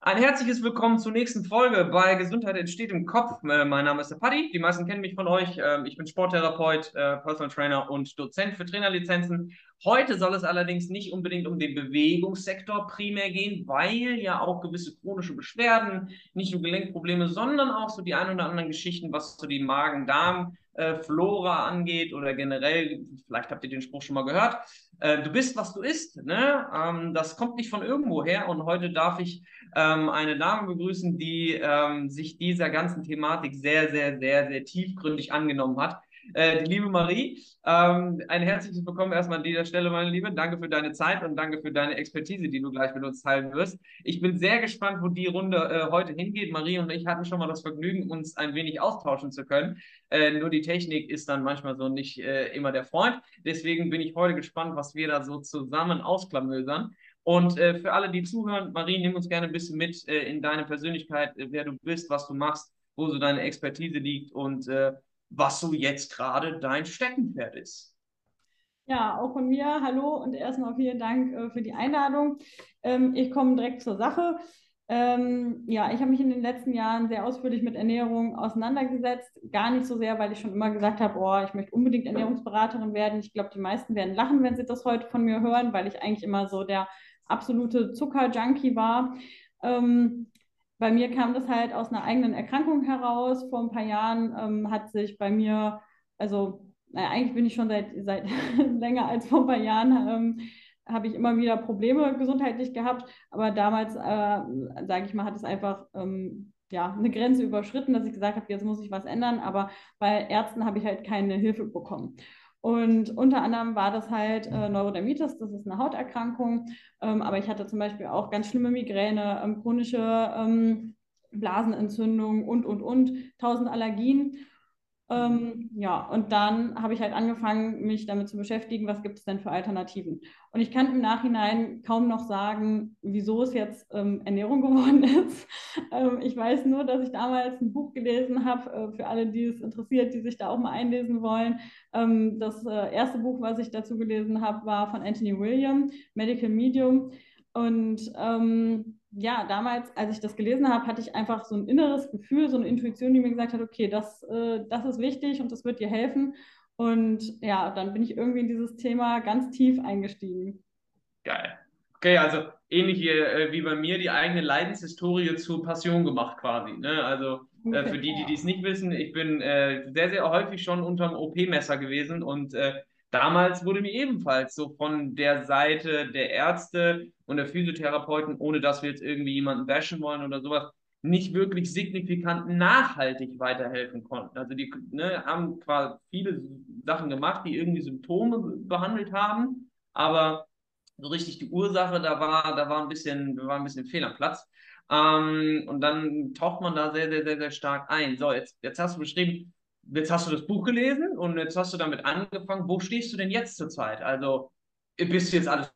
Ein herzliches Willkommen zur nächsten Folge bei Gesundheit entsteht im Kopf. Äh, mein Name ist der Paddy. Die meisten kennen mich von euch. Ähm, ich bin Sporttherapeut, äh, Personal Trainer und Dozent für Trainerlizenzen. Heute soll es allerdings nicht unbedingt um den Bewegungssektor primär gehen, weil ja auch gewisse chronische Beschwerden, nicht nur Gelenkprobleme, sondern auch so die ein oder anderen Geschichten, was so die Magen-Darm- äh, Flora angeht oder generell, vielleicht habt ihr den Spruch schon mal gehört, äh, du bist, was du isst. Ne? Ähm, das kommt nicht von irgendwo her und heute darf ich ähm, eine Dame begrüßen, die ähm, sich dieser ganzen Thematik sehr, sehr, sehr, sehr tiefgründig angenommen hat. Äh, die liebe Marie, ähm, ein herzliches Willkommen erstmal an dieser Stelle, meine Liebe. Danke für deine Zeit und danke für deine Expertise, die du gleich mit uns teilen wirst. Ich bin sehr gespannt, wo die Runde äh, heute hingeht. Marie und ich hatten schon mal das Vergnügen, uns ein wenig austauschen zu können. Äh, nur die Technik ist dann manchmal so nicht äh, immer der Freund. Deswegen bin ich heute gespannt, was wir da so zusammen ausklamösern. Und äh, für alle, die zuhören, Marie, nimm uns gerne ein bisschen mit äh, in deine Persönlichkeit, äh, wer du bist, was du machst, wo so deine Expertise liegt und äh, was so jetzt gerade dein Steckenpferd ist. Ja, auch von mir hallo und erstmal vielen Dank äh, für die Einladung. Ähm, ich komme direkt zur Sache. Ähm, ja, ich habe mich in den letzten Jahren sehr ausführlich mit Ernährung auseinandergesetzt. Gar nicht so sehr, weil ich schon immer gesagt habe, oh, ich möchte unbedingt Ernährungsberaterin werden. Ich glaube, die meisten werden lachen, wenn sie das heute von mir hören, weil ich eigentlich immer so der absolute Zuckerjunkie war. Ähm, bei mir kam das halt aus einer eigenen Erkrankung heraus. Vor ein paar Jahren ähm, hat sich bei mir, also naja, eigentlich bin ich schon seit, seit länger als vor ein paar Jahren, ähm, habe ich immer wieder Probleme gesundheitlich gehabt. Aber damals, äh, sage ich mal, hat es einfach ähm, ja, eine Grenze überschritten, dass ich gesagt habe, jetzt muss ich was ändern. Aber bei Ärzten habe ich halt keine Hilfe bekommen. Und unter anderem war das halt äh, Neurodermitis, das ist eine Hauterkrankung. Ähm, aber ich hatte zum Beispiel auch ganz schlimme Migräne, ähm, chronische ähm, Blasenentzündung und, und, und, tausend Allergien. Ähm, ja, und dann habe ich halt angefangen, mich damit zu beschäftigen, was gibt es denn für Alternativen. Und ich kann im Nachhinein kaum noch sagen, wieso es jetzt ähm, Ernährung geworden ist. Ähm, ich weiß nur, dass ich damals ein Buch gelesen habe, äh, für alle, die es interessiert, die sich da auch mal einlesen wollen. Ähm, das äh, erste Buch, was ich dazu gelesen habe, war von Anthony William, Medical Medium. Und ähm, ja, damals, als ich das gelesen habe, hatte ich einfach so ein inneres Gefühl, so eine Intuition, die mir gesagt hat, okay, das, äh, das ist wichtig und das wird dir helfen. Und ja, dann bin ich irgendwie in dieses Thema ganz tief eingestiegen. Geil. Okay, also ähnlich wie, äh, wie bei mir die eigene Leidenshistorie zur Passion gemacht quasi. Ne? Also äh, für die, die es nicht wissen, ich bin äh, sehr, sehr häufig schon unterm OP-Messer gewesen und äh, Damals wurde mir ebenfalls so von der Seite der Ärzte und der Physiotherapeuten, ohne dass wir jetzt irgendwie jemanden bashen wollen oder sowas, nicht wirklich signifikant nachhaltig weiterhelfen konnten. Also die ne, haben quasi viele Sachen gemacht, die irgendwie Symptome behandelt haben, aber so richtig die Ursache, da war, da war ein bisschen, war ein bisschen Fehl am Platz. Ähm, und dann taucht man da sehr, sehr, sehr, sehr stark ein. So, jetzt, jetzt hast du beschrieben, jetzt hast du das Buch gelesen und jetzt hast du damit angefangen. Wo stehst du denn jetzt zurzeit? Also bist du jetzt alles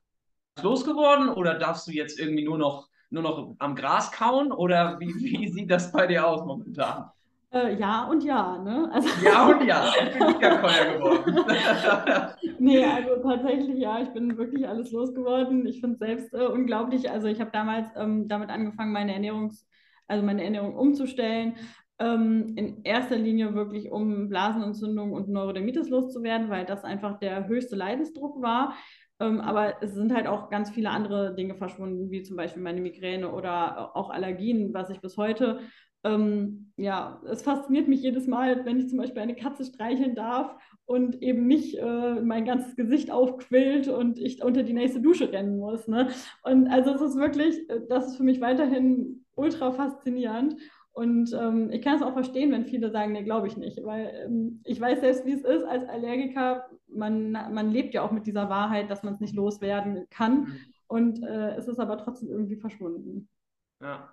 losgeworden oder darfst du jetzt irgendwie nur noch, nur noch am Gras kauen oder wie, wie sieht das bei dir aus momentan? Äh, ja und ja, ne? Also, ja und ja, ich bin Wiederkäuer geworden. nee, also tatsächlich ja, ich bin wirklich alles losgeworden. Ich finde es selbst äh, unglaublich. Also ich habe damals ähm, damit angefangen, meine Ernährungs- also meine Ernährung umzustellen, ähm, in erster Linie wirklich, um Blasenentzündung und Neurodermitis loszuwerden, weil das einfach der höchste Leidensdruck war. Ähm, aber es sind halt auch ganz viele andere Dinge verschwunden, wie zum Beispiel meine Migräne oder auch Allergien, was ich bis heute ähm, ja, es fasziniert mich jedes Mal, wenn ich zum Beispiel eine Katze streicheln darf und eben nicht äh, mein ganzes Gesicht aufquillt und ich unter die nächste Dusche rennen muss. Ne? Und also es ist wirklich, äh, das ist für mich weiterhin ultra faszinierend. Und ähm, ich kann es auch verstehen, wenn viele sagen, nee, glaube ich nicht, weil ähm, ich weiß selbst, wie es ist als Allergiker. Man, man lebt ja auch mit dieser Wahrheit, dass man es nicht loswerden kann. Mhm. Und äh, es ist aber trotzdem irgendwie verschwunden. Ja,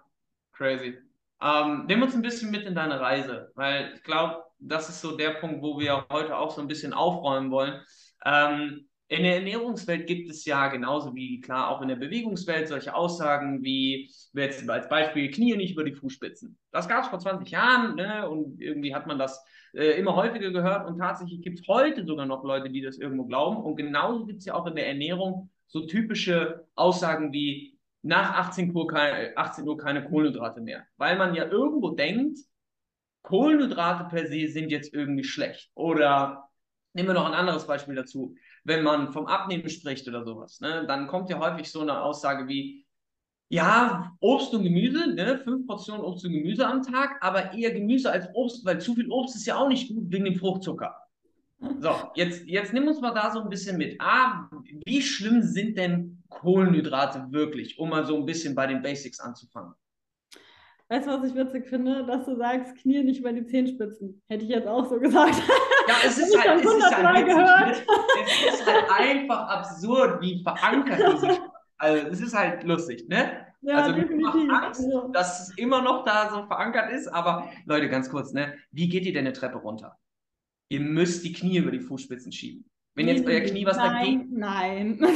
crazy. Ähm, nimm uns ein bisschen mit in deine Reise, weil ich glaube, das ist so der Punkt, wo wir heute auch so ein bisschen aufräumen wollen. Ähm, in der Ernährungswelt gibt es ja genauso wie klar auch in der Bewegungswelt solche Aussagen wie jetzt als Beispiel Knie nicht über die Fußspitzen. Das gab es vor 20 Jahren ne? und irgendwie hat man das äh, immer häufiger gehört und tatsächlich gibt es heute sogar noch Leute, die das irgendwo glauben. Und genauso gibt es ja auch in der Ernährung so typische Aussagen wie nach 18 Uhr, keine, 18 Uhr keine Kohlenhydrate mehr. Weil man ja irgendwo denkt, Kohlenhydrate per se sind jetzt irgendwie schlecht. Oder nehmen wir noch ein anderes Beispiel dazu. Wenn man vom Abnehmen spricht oder sowas, ne, dann kommt ja häufig so eine Aussage wie, ja, Obst und Gemüse, ne, fünf Portionen Obst und Gemüse am Tag, aber eher Gemüse als Obst, weil zu viel Obst ist ja auch nicht gut wegen dem Fruchtzucker. So, jetzt, jetzt nimm uns mal da so ein bisschen mit. Ah, wie schlimm sind denn Kohlenhydrate wirklich, um mal so ein bisschen bei den Basics anzufangen? Weißt du, was ich witzig finde? Dass du sagst, Knie nicht über die Zehenspitzen. Hätte ich jetzt auch so gesagt. Ja, es ist, halt, es, ist halt witzig, ne? es ist halt einfach absurd, wie verankert diese Also es ist halt lustig, ne? Ja, also definitiv. macht Angst, dass es immer noch da so verankert ist, aber Leute, ganz kurz, ne? Wie geht ihr denn eine Treppe runter? Ihr müsst die Knie über die Fußspitzen schieben. Wenn jetzt euer Knie was nein, dagegen. Nein. nein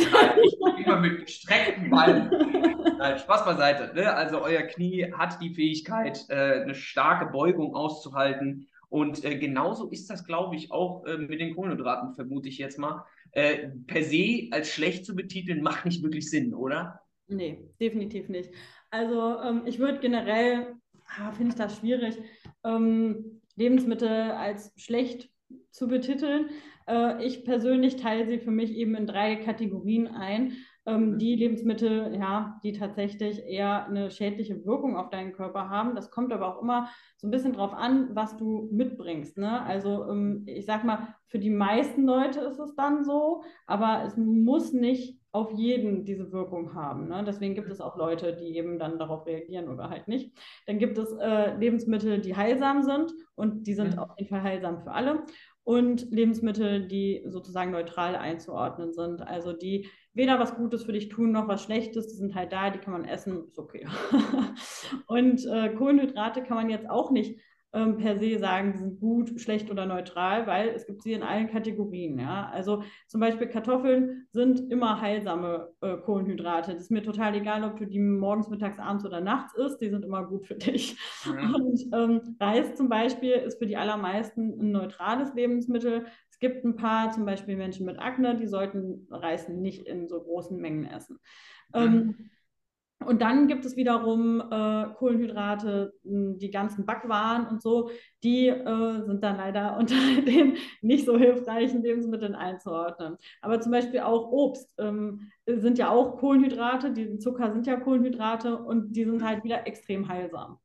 immer mit gestreckten Beinen. Nein, Spaß beiseite. Ne? Also euer Knie hat die Fähigkeit, äh, eine starke Beugung auszuhalten. Und äh, genauso ist das, glaube ich, auch äh, mit den Kohlenhydraten, vermute ich jetzt mal. Äh, per se als schlecht zu betiteln, macht nicht wirklich Sinn, oder? Nee, definitiv nicht. Also ähm, ich würde generell, ah, finde ich das schwierig, ähm, Lebensmittel als schlecht zu betiteln. Äh, ich persönlich teile sie für mich eben in drei Kategorien ein. Ähm, mhm. die Lebensmittel, ja, die tatsächlich eher eine schädliche Wirkung auf deinen Körper haben. Das kommt aber auch immer so ein bisschen drauf an, was du mitbringst. Ne? Also ähm, ich sag mal, für die meisten Leute ist es dann so, aber es muss nicht auf jeden diese Wirkung haben. Ne? Deswegen gibt es auch Leute, die eben dann darauf reagieren oder halt nicht. Dann gibt es äh, Lebensmittel, die heilsam sind und die sind mhm. auf jeden Fall heilsam für alle. Und Lebensmittel, die sozusagen neutral einzuordnen sind, also die weder was Gutes für dich tun noch was Schlechtes. Die sind halt da, die kann man essen, ist okay. und äh, Kohlenhydrate kann man jetzt auch nicht ähm, per se sagen, die sind gut, schlecht oder neutral, weil es gibt sie in allen Kategorien. Ja? Also zum Beispiel Kartoffeln sind immer heilsame äh, Kohlenhydrate. Das ist mir total egal, ob du die morgens, mittags, abends oder nachts isst, die sind immer gut für dich. Ja. Und ähm, Reis zum Beispiel ist für die allermeisten ein neutrales Lebensmittel gibt ein paar, zum Beispiel Menschen mit Akne, die sollten Reis nicht in so großen Mengen essen. Mhm. Ähm, und dann gibt es wiederum äh, Kohlenhydrate, die ganzen Backwaren und so, die äh, sind dann leider unter den nicht so hilfreichen Lebensmitteln einzuordnen. Aber zum Beispiel auch Obst ähm, sind ja auch Kohlenhydrate, die Zucker sind ja Kohlenhydrate und die sind halt wieder extrem heilsam.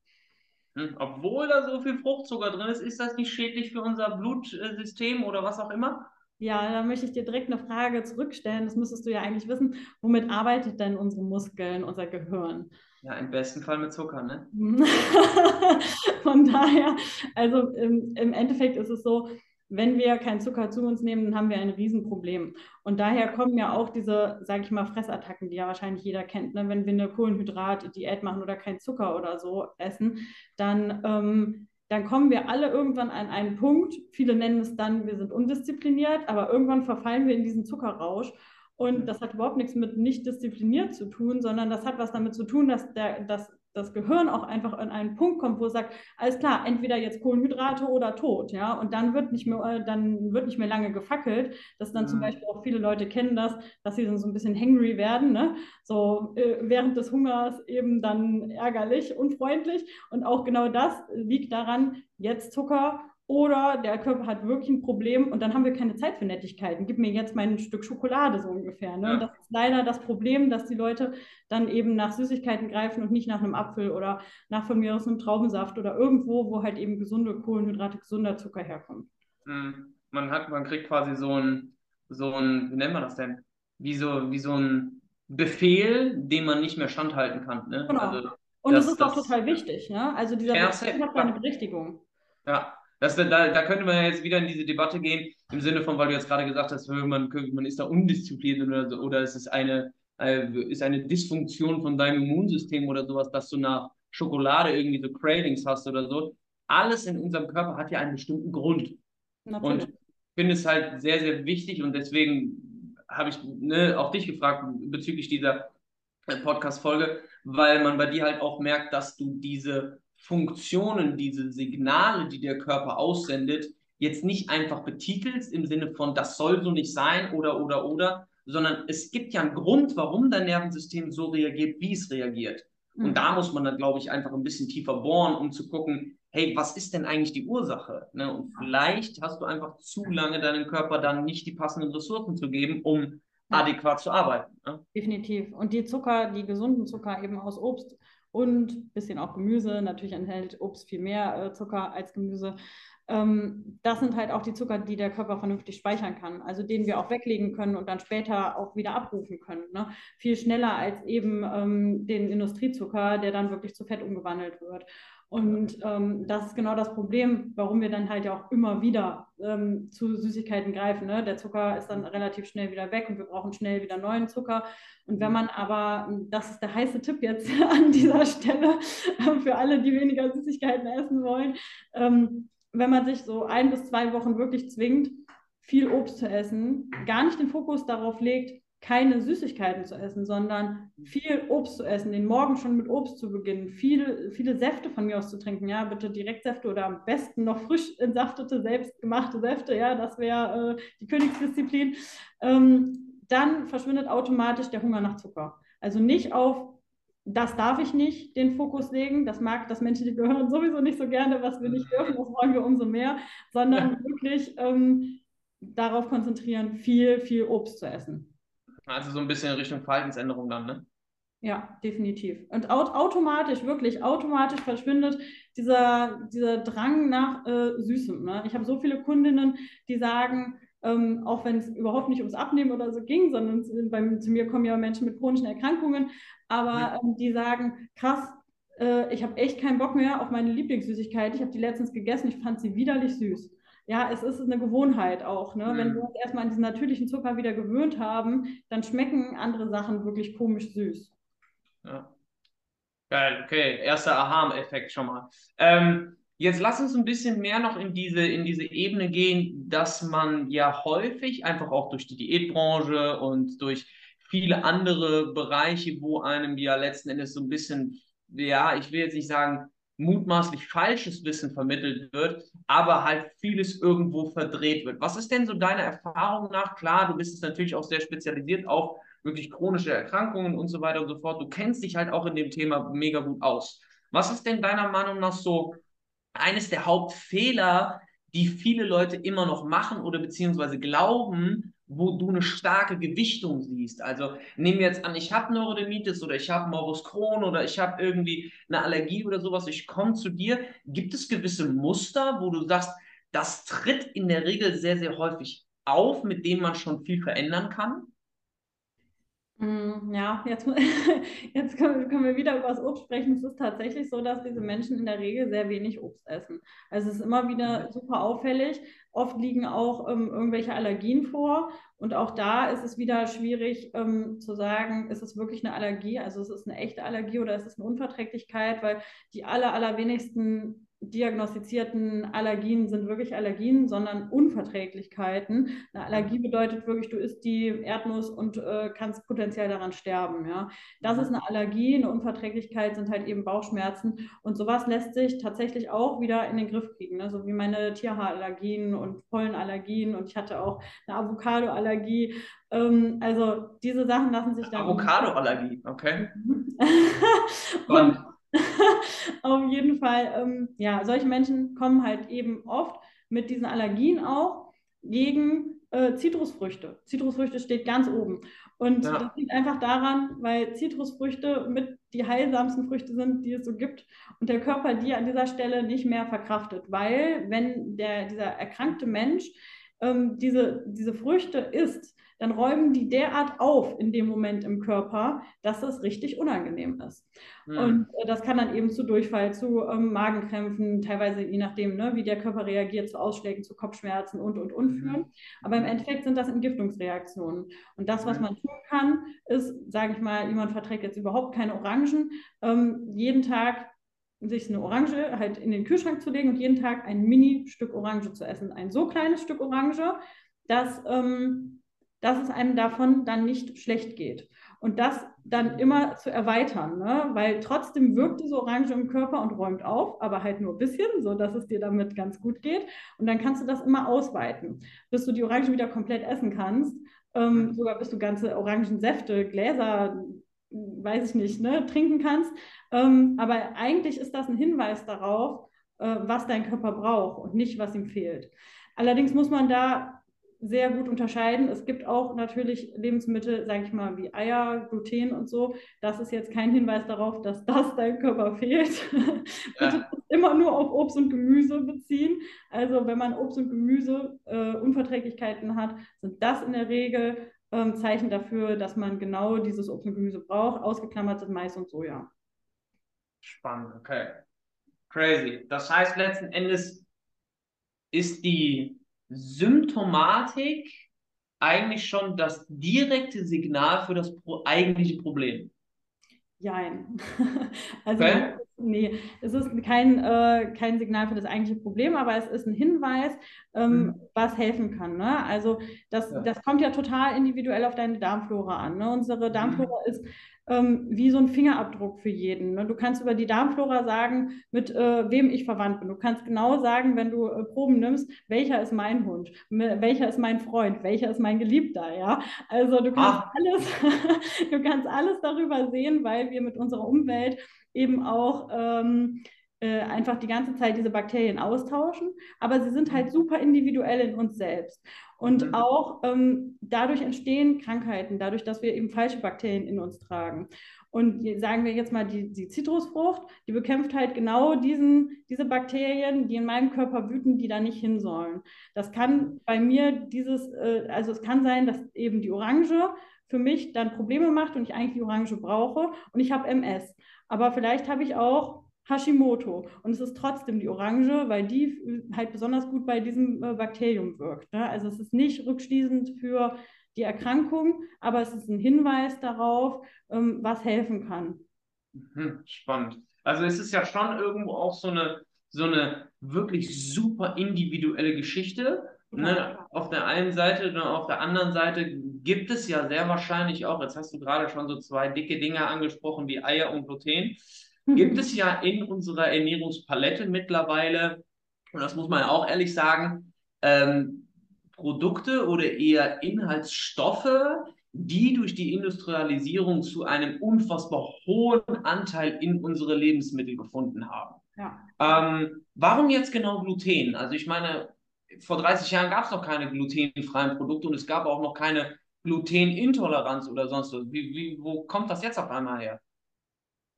Hm, obwohl da so viel Fruchtzucker drin ist, ist das nicht schädlich für unser Blutsystem oder was auch immer? Ja, da möchte ich dir direkt eine Frage zurückstellen. Das müsstest du ja eigentlich wissen. Womit arbeitet denn unsere Muskeln, unser Gehirn? Ja, im besten Fall mit Zucker, ne? Von daher, also im, im Endeffekt ist es so, wenn wir keinen Zucker zu uns nehmen, dann haben wir ein Riesenproblem. Und daher kommen ja auch diese, sage ich mal, Fressattacken, die ja wahrscheinlich jeder kennt. Ne? Wenn wir eine Kohlenhydrat-Diät machen oder keinen Zucker oder so essen, dann, ähm, dann kommen wir alle irgendwann an einen Punkt. Viele nennen es dann, wir sind undiszipliniert, aber irgendwann verfallen wir in diesen Zuckerrausch. Und das hat überhaupt nichts mit nicht diszipliniert zu tun, sondern das hat was damit zu tun, dass der, dass das Gehirn auch einfach an einen Punkt kommt, wo es sagt, alles klar, entweder jetzt Kohlenhydrate oder tot, ja, und dann wird nicht mehr, äh, dann wird nicht mehr lange gefackelt, dass dann mhm. zum Beispiel auch viele Leute kennen das, dass sie dann so ein bisschen hangry werden, ne, so äh, während des Hungers eben dann ärgerlich, unfreundlich. Und auch genau das liegt daran, jetzt Zucker oder der Körper hat wirklich ein Problem und dann haben wir keine Zeit für Nettigkeiten. Gib mir jetzt mein Stück Schokolade so ungefähr. Ne? Ja. Und das ist leider das Problem, dass die Leute dann eben nach Süßigkeiten greifen und nicht nach einem Apfel oder nach von mir aus einem Traubensaft oder irgendwo, wo halt eben gesunde Kohlenhydrate, gesunder Zucker herkommt. Mhm. Man hat, man kriegt quasi so ein, so ein, wie nennt man das denn? Wie so, wie so ein Befehl, den man nicht mehr standhalten kann. Ne? Genau. Also, und das, das ist auch total wichtig. Ne? Also dieser Befehl hat eine Berechtigung. Ja, das, da, da könnte man ja jetzt wieder in diese Debatte gehen, im Sinne von, weil du jetzt gerade gesagt hast, man, man ist da undiszipliniert oder, so, oder es ist eine, äh, ist eine Dysfunktion von deinem Immunsystem oder sowas, dass du nach Schokolade irgendwie so Cravings hast oder so. Alles in unserem Körper hat ja einen bestimmten Grund. Natürlich. Und ich finde es halt sehr, sehr wichtig und deswegen habe ich ne, auch dich gefragt bezüglich dieser äh, Podcast-Folge, weil man bei dir halt auch merkt, dass du diese Funktionen, diese Signale, die der Körper aussendet, jetzt nicht einfach betitelst im Sinne von, das soll so nicht sein oder, oder, oder, sondern es gibt ja einen Grund, warum dein Nervensystem so reagiert, wie es reagiert. Und da muss man dann, glaube ich, einfach ein bisschen tiefer bohren, um zu gucken, hey, was ist denn eigentlich die Ursache? Ne? Und vielleicht hast du einfach zu lange deinem Körper dann nicht die passenden Ressourcen zu geben, um adäquat zu arbeiten. Ne? Definitiv. Und die Zucker, die gesunden Zucker eben aus Obst und ein bisschen auch Gemüse, natürlich enthält Obst viel mehr äh, Zucker als Gemüse. Ähm, das sind halt auch die Zucker, die der Körper vernünftig speichern kann, also den wir auch weglegen können und dann später auch wieder abrufen können. Ne? Viel schneller als eben ähm, den Industriezucker, der dann wirklich zu Fett umgewandelt wird. Und ähm, das ist genau das Problem, warum wir dann halt ja auch immer wieder ähm, zu Süßigkeiten greifen. Ne? Der Zucker ist dann relativ schnell wieder weg und wir brauchen schnell wieder neuen Zucker. Und wenn man aber, das ist der heiße Tipp jetzt an dieser Stelle für alle, die weniger Süßigkeiten essen wollen, ähm, wenn man sich so ein bis zwei Wochen wirklich zwingt, viel Obst zu essen, gar nicht den Fokus darauf legt, keine Süßigkeiten zu essen, sondern viel Obst zu essen, den Morgen schon mit Obst zu beginnen, viel, viele Säfte von mir aus zu trinken, ja, bitte Direktsäfte oder am besten noch frisch entsaftete, selbstgemachte Säfte, ja, das wäre äh, die Königsdisziplin, ähm, dann verschwindet automatisch der Hunger nach Zucker. Also nicht auf das darf ich nicht den Fokus legen. Das mag das menschliche Gehirn sowieso nicht so gerne, was wir nicht dürfen, das wollen wir umso mehr, sondern wirklich ähm, darauf konzentrieren, viel, viel Obst zu essen. Also so ein bisschen in Richtung Verhaltensänderung dann, ne? Ja, definitiv. Und aut automatisch, wirklich automatisch verschwindet dieser, dieser Drang nach äh, Süßem. Ne? Ich habe so viele Kundinnen, die sagen, ähm, auch wenn es überhaupt nicht ums Abnehmen oder so ging, sondern bei, zu mir kommen ja Menschen mit chronischen Erkrankungen, aber ähm, die sagen, krass, äh, ich habe echt keinen Bock mehr auf meine Lieblingssüßigkeit. Ich habe die letztens gegessen, ich fand sie widerlich süß ja, es ist eine Gewohnheit auch. Ne? Mhm. Wenn wir uns erstmal an diesen natürlichen Zucker wieder gewöhnt haben, dann schmecken andere Sachen wirklich komisch süß. Ja. Geil, okay. Erster Aha-Effekt schon mal. Ähm, jetzt lass uns ein bisschen mehr noch in diese, in diese Ebene gehen, dass man ja häufig einfach auch durch die Diätbranche und durch viele andere Bereiche, wo einem ja letzten Endes so ein bisschen, ja, ich will jetzt nicht sagen, mutmaßlich falsches Wissen vermittelt wird, aber halt vieles irgendwo verdreht wird. Was ist denn so deiner Erfahrung nach? Klar, du bist es natürlich auch sehr spezialisiert auf wirklich chronische Erkrankungen und so weiter und so fort. Du kennst dich halt auch in dem Thema mega gut aus. Was ist denn deiner Meinung nach so eines der Hauptfehler, die viele Leute immer noch machen oder beziehungsweise glauben, wo du eine starke Gewichtung siehst. Also nehmen wir jetzt an, ich habe Neurodermitis oder ich habe Morbus Crohn oder ich habe irgendwie eine Allergie oder sowas, ich komme zu dir. Gibt es gewisse Muster, wo du sagst, das tritt in der Regel sehr, sehr häufig auf, mit denen man schon viel verändern kann? Mm, ja, jetzt, jetzt können, wir wieder über das Obst sprechen. Es ist tatsächlich so, dass diese Menschen in der Regel sehr wenig Obst essen. Also es ist immer wieder super auffällig. Oft liegen auch ähm, irgendwelche Allergien vor. Und auch da ist es wieder schwierig ähm, zu sagen, ist es wirklich eine Allergie? Also ist es eine echte Allergie oder ist es eine Unverträglichkeit? Weil die aller, allerwenigsten diagnostizierten Allergien sind wirklich Allergien, sondern Unverträglichkeiten. Eine Allergie bedeutet wirklich, du isst die Erdnuss und äh, kannst potenziell daran sterben. Ja? Das ist eine Allergie, eine Unverträglichkeit sind halt eben Bauchschmerzen und sowas lässt sich tatsächlich auch wieder in den Griff kriegen, ne? so wie meine Tierhaarallergien und Pollenallergien und ich hatte auch eine Avocadoallergie. Ähm, also diese Sachen lassen sich dann... Avocadoallergie, okay. und Auf jeden Fall, ähm, ja, solche Menschen kommen halt eben oft mit diesen Allergien auch gegen äh, Zitrusfrüchte. Zitrusfrüchte steht ganz oben. Und ja. das liegt einfach daran, weil Zitrusfrüchte mit die heilsamsten Früchte sind, die es so gibt und der Körper die an dieser Stelle nicht mehr verkraftet, weil wenn der, dieser erkrankte Mensch ähm, diese, diese Früchte isst, dann räumen die derart auf in dem Moment im Körper, dass es richtig unangenehm ist. Mhm. Und äh, das kann dann eben zu Durchfall, zu ähm, Magenkrämpfen, teilweise je nachdem, ne, wie der Körper reagiert, zu Ausschlägen, zu Kopfschmerzen und, und, und mhm. führen. Aber im Endeffekt sind das Entgiftungsreaktionen. Und das, was man tun kann, ist, sage ich mal, jemand verträgt jetzt überhaupt keine Orangen, ähm, jeden Tag sich eine Orange halt in den Kühlschrank zu legen und jeden Tag ein Mini-Stück Orange zu essen. Ein so kleines Stück Orange, dass ähm, dass es einem davon dann nicht schlecht geht. Und das dann immer zu erweitern, ne? weil trotzdem wirkt diese Orange im Körper und räumt auf, aber halt nur ein bisschen, so dass es dir damit ganz gut geht. Und dann kannst du das immer ausweiten, bis du die Orange wieder komplett essen kannst. ähm, mhm. sogar bis du ganze Orangensäfte, Gläser, weiß ich nicht, ne, trinken kannst. Ähm, aber eigentlich ist das ein Hinweis darauf, äh, was dein Körper braucht und nicht, was ihm fehlt. Allerdings muss man da sehr gut unterscheiden. Es gibt auch natürlich Lebensmittel, sage ich mal, wie Eier, Gluten und so. Das ist jetzt kein Hinweis darauf, dass das deinem Körper fehlt. Bitte immer nur auf Obst und Gemüse beziehen. Also wenn man Obst und Gemüse äh, Unverträglichkeiten hat, sind das in der Regel ähm, Zeichen dafür, dass man genau dieses Obst und Gemüse braucht. Ausgeklammert sind Mais und Soja. Spannend, okay. Crazy. Das heißt letzten Endes ist die Symptomatik eigentlich schon das direkte Signal für das eigentliche Problem? Jein. also, okay. Nee, es ist kein, äh, kein Signal für das eigentliche Problem, aber es ist ein Hinweis, ähm, mhm. was helfen kann. Ne? Also, das, ja. das kommt ja total individuell auf deine Darmflora an. Ne? Unsere mhm. Darmflora mhm. ist ähm, wie so ein Fingerabdruck für jeden. Ne? Du kannst über die Darmflora sagen, mit äh, wem ich verwandt bin. Du kannst genau sagen, wenn du äh, Proben nimmst, welcher ist mein Hund, welcher ist mein Freund, welcher ist mein Geliebter. Ja? Also du kannst ah. alles, du kannst alles darüber sehen, weil wir mit unserer Umwelt eben auch ähm, äh, einfach die ganze Zeit diese Bakterien austauschen, aber sie sind halt super individuell in uns selbst. Und mhm. auch ähm, dadurch entstehen Krankheiten, dadurch, dass wir eben falsche Bakterien in uns tragen. Und sagen wir jetzt mal, die, die Zitrusfrucht, die bekämpft halt genau diesen, diese Bakterien, die in meinem Körper wüten, die da nicht hin sollen. Das kann bei mir dieses, äh, also es kann sein, dass eben die Orange für mich dann Probleme macht und ich eigentlich die Orange brauche und ich habe MS. Aber vielleicht habe ich auch Hashimoto. Und es ist trotzdem die Orange, weil die halt besonders gut bei diesem äh, Bakterium wirkt. Ne? Also es ist nicht rückschließend für die Erkrankung, aber es ist ein Hinweis darauf, ähm, was helfen kann. Mhm, spannend. Also es ist ja schon irgendwo auch so eine, so eine wirklich super individuelle Geschichte. Ne? Auf der einen Seite und auf der anderen Seite gibt es ja sehr wahrscheinlich auch, jetzt hast du gerade schon so zwei dicke Dinge angesprochen wie Eier und Gluten gibt es ja in unserer Ernährungspalette mittlerweile, und das muss man auch ehrlich sagen, ähm, Produkte oder eher Inhaltsstoffe, die durch die Industrialisierung zu einem unfassbar hohen Anteil in unsere Lebensmittel gefunden haben. Ja. Ähm, warum jetzt genau Gluten? Also ich meine, vor 30 Jahren gab es noch keine glutenfreien Produkte und es gab auch noch keine Glutenintoleranz oder sonst was. Wie, wie, wo kommt das jetzt auf einmal her?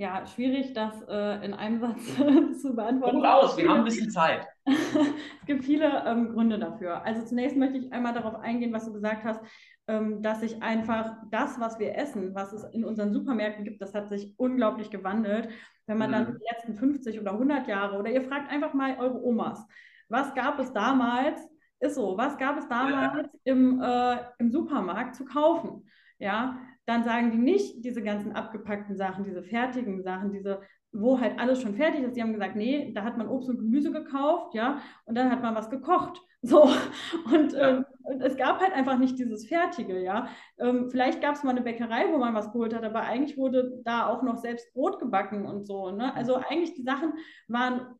Ja, schwierig, das äh, in einem Satz zu beantworten. Gut aus, wir haben ein bisschen Zeit. es gibt viele ähm, Gründe dafür. Also zunächst möchte ich einmal darauf eingehen, was du gesagt hast, ähm, dass sich einfach das, was wir essen, was es in unseren Supermärkten gibt, das hat sich unglaublich gewandelt. Wenn man mhm. dann die letzten 50 oder 100 Jahre oder ihr fragt einfach mal eure Omas, was gab es damals, ist so, was gab es damals ja. im, äh, im Supermarkt zu kaufen? Ja, dann sagen die nicht diese ganzen abgepackten Sachen, diese fertigen Sachen, diese, wo halt alles schon fertig ist. Die haben gesagt, nee, da hat man Obst und Gemüse gekauft, ja, und dann hat man was gekocht. So, und, ja. ähm, es gab halt einfach nicht dieses Fertige, ja. Ähm, vielleicht gab es mal eine Bäckerei, wo man was geholt hat, aber eigentlich wurde da auch noch selbst Brot gebacken und so. Ne? Also eigentlich die Sachen waren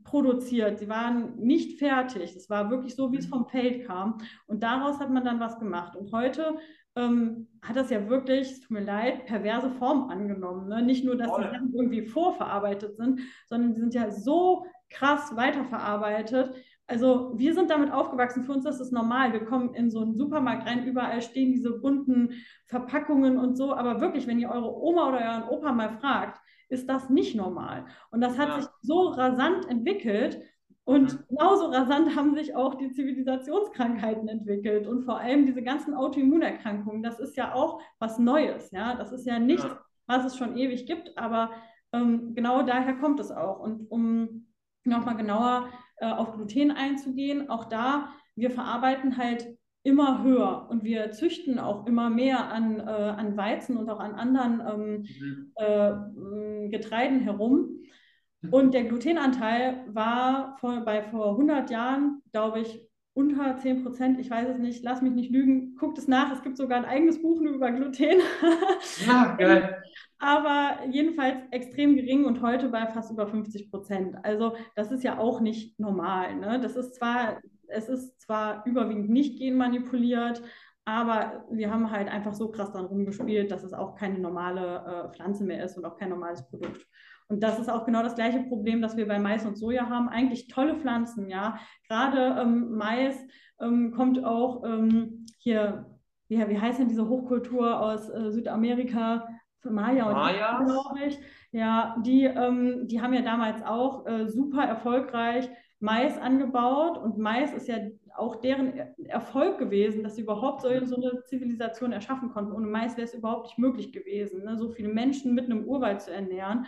unproduziert, sie waren nicht fertig. Es war wirklich so, wie es mhm. vom Feld kam. Und daraus hat man dann was gemacht. Und heute ähm, hat das ja wirklich, es tut mir leid, perverse Form angenommen. Ne? Nicht nur, dass die Sachen irgendwie vorverarbeitet sind, sondern die sind ja so krass weiterverarbeitet. Also wir sind damit aufgewachsen, für uns ist es normal. Wir kommen in so einen Supermarkt rein, überall stehen diese bunten Verpackungen und so. Aber wirklich, wenn ihr eure Oma oder euren Opa mal fragt, ist das nicht normal. Und das hat ja. sich so rasant entwickelt, und mhm. genauso rasant haben sich auch die Zivilisationskrankheiten entwickelt und vor allem diese ganzen Autoimmunerkrankungen. Das ist ja auch was Neues. Ja, das ist ja nichts, ja. was es schon ewig gibt, aber ähm, genau daher kommt es auch. Und um nochmal genauer äh, auf Gluten einzugehen, auch da, wir verarbeiten halt immer höher und wir züchten auch immer mehr an, äh, an Weizen und auch an anderen ähm, mhm. äh, Getreiden herum. Und der Glutenanteil war vor, bei vor 100 Jahren, glaube ich, unter 10 Prozent. Ich weiß es nicht, lass mich nicht lügen. Guckt es nach. Es gibt sogar ein eigenes Buch nur über Gluten. Ja, geil. Aber jedenfalls extrem gering und heute bei fast über 50 Prozent. Also das ist ja auch nicht normal. Ne? Das ist zwar, es ist zwar überwiegend nicht genmanipuliert, Aber wir haben halt einfach so krass dran rumgespielt, dass es auch keine normale äh, Pflanze mehr ist und auch kein normales Produkt. Und das ist auch genau das gleiche Problem, das wir bei Mais und Soja haben. Eigentlich tolle Pflanzen, ja. Gerade ähm, Mais ähm, kommt auch ähm, hier, ja, wie heißt denn diese Hochkultur aus äh, Südamerika? Maya und Maya, glaube ich. Ja, die, ähm, die haben ja damals auch äh, super erfolgreich Mais angebaut und Mais ist ja auch deren Erfolg gewesen, dass sie überhaupt so, eine Zivilisation erschaffen konnten. Ohne Mais wäre es überhaupt nicht möglich gewesen, ne? so viele Menschen mit einem Urwald zu ernähren.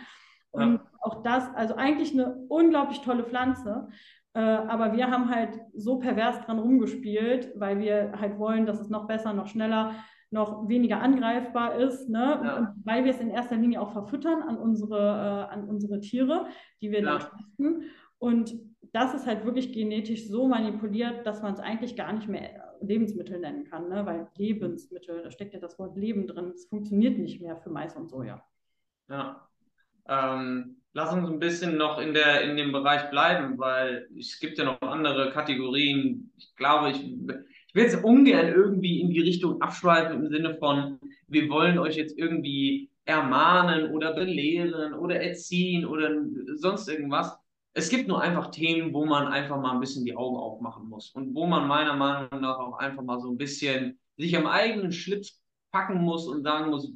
Und ja. auch das, also eigentlich eine unglaublich tolle Pflanze. Äh, aber wir haben halt so pervers dran rumgespielt, weil wir halt wollen, dass es noch besser, noch schneller, noch weniger angreifbar ist, ne? Ja. weil wir es in erster Linie auch verfüttern an unsere, äh, an unsere Tiere, die wir ja. da testen. Und das ist halt wirklich genetisch so manipuliert, dass man es eigentlich gar nicht mehr Lebensmittel nennen kann, ne? weil Lebensmittel, da steckt ja das Wort Leben drin, es funktioniert nicht mehr für Mais und Soja. Ja. Ähm, lass uns ein bisschen noch in, der, in dem Bereich bleiben, weil es gibt ja noch andere Kategorien. Ich glaube, ich, ich will jetzt ungern irgendwie in die Richtung abschweifen im Sinne von, wir wollen euch jetzt irgendwie ermahnen oder belehren oder erziehen oder sonst irgendwas. Es gibt nur einfach Themen, wo man einfach mal ein bisschen die Augen aufmachen muss und wo man meiner Meinung nach auch einfach mal so ein bisschen sich am eigenen Schlips packen muss und sagen muss,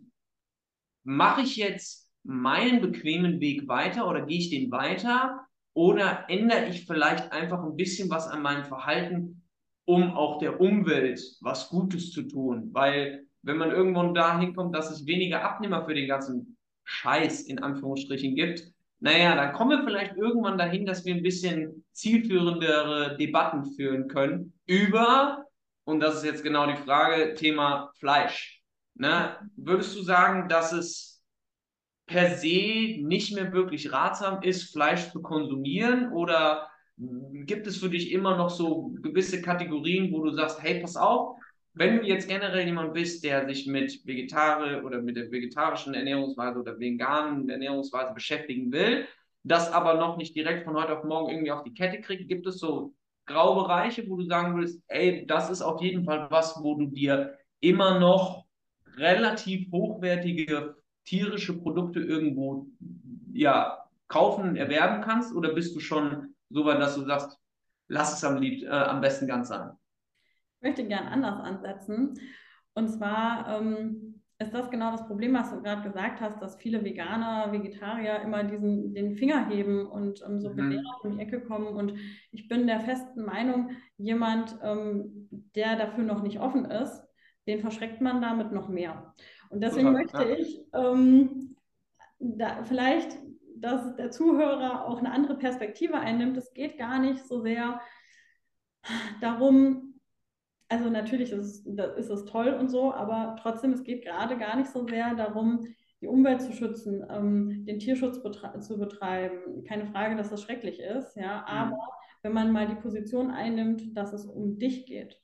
mache ich jetzt meinen bequemen Weg weiter oder gehe ich den weiter oder ändere ich vielleicht einfach ein bisschen was an meinem Verhalten, um auch der Umwelt was Gutes zu tun? Weil wenn man irgendwann dahin kommt, dass es weniger Abnehmer für den ganzen Scheiß in Anführungsstrichen gibt, naja, dann kommen wir vielleicht irgendwann dahin, dass wir ein bisschen zielführendere Debatten führen können über, und das ist jetzt genau die Frage, Thema Fleisch. Ne? Würdest du sagen, dass es per se nicht mehr wirklich ratsam ist, Fleisch zu konsumieren? Oder gibt es für dich immer noch so gewisse Kategorien, wo du sagst, hey, pass auf, wenn du jetzt generell jemand bist, der sich mit Vegetarier oder mit der vegetarischen Ernährungsweise oder veganen Ernährungsweise beschäftigen will, das aber noch nicht direkt von heute auf morgen irgendwie auf die Kette kriegt, gibt es so Graubereiche, wo du sagen würdest, ey, das ist auf jeden Fall was, wo du dir immer noch relativ hochwertige tierische Produkte irgendwo ja, kaufen, erwerben kannst? Oder bist du schon so weit, dass du sagst, lass es am, lieb, äh, am besten ganz sein? Ich möchte gern anders ansetzen. Und zwar ähm, ist das genau das Problem, was du gerade gesagt hast, dass viele Veganer, Vegetarier immer diesen, den Finger heben und ähm, so mhm. um die Ecke kommen. Und ich bin der festen Meinung, jemand, ähm, der dafür noch nicht offen ist, den verschreckt man damit noch mehr. Und deswegen Super, möchte ja. ich ähm, da vielleicht, dass der Zuhörer auch eine andere Perspektive einnimmt. Es geht gar nicht so sehr darum, also natürlich ist es, ist es toll und so, aber trotzdem, es geht gerade gar nicht so sehr darum, die Umwelt zu schützen, ähm, den Tierschutz betre zu betreiben. Keine Frage, dass das schrecklich ist, ja, mhm. aber mhm. wenn man mal die Position einnimmt, dass es um dich geht,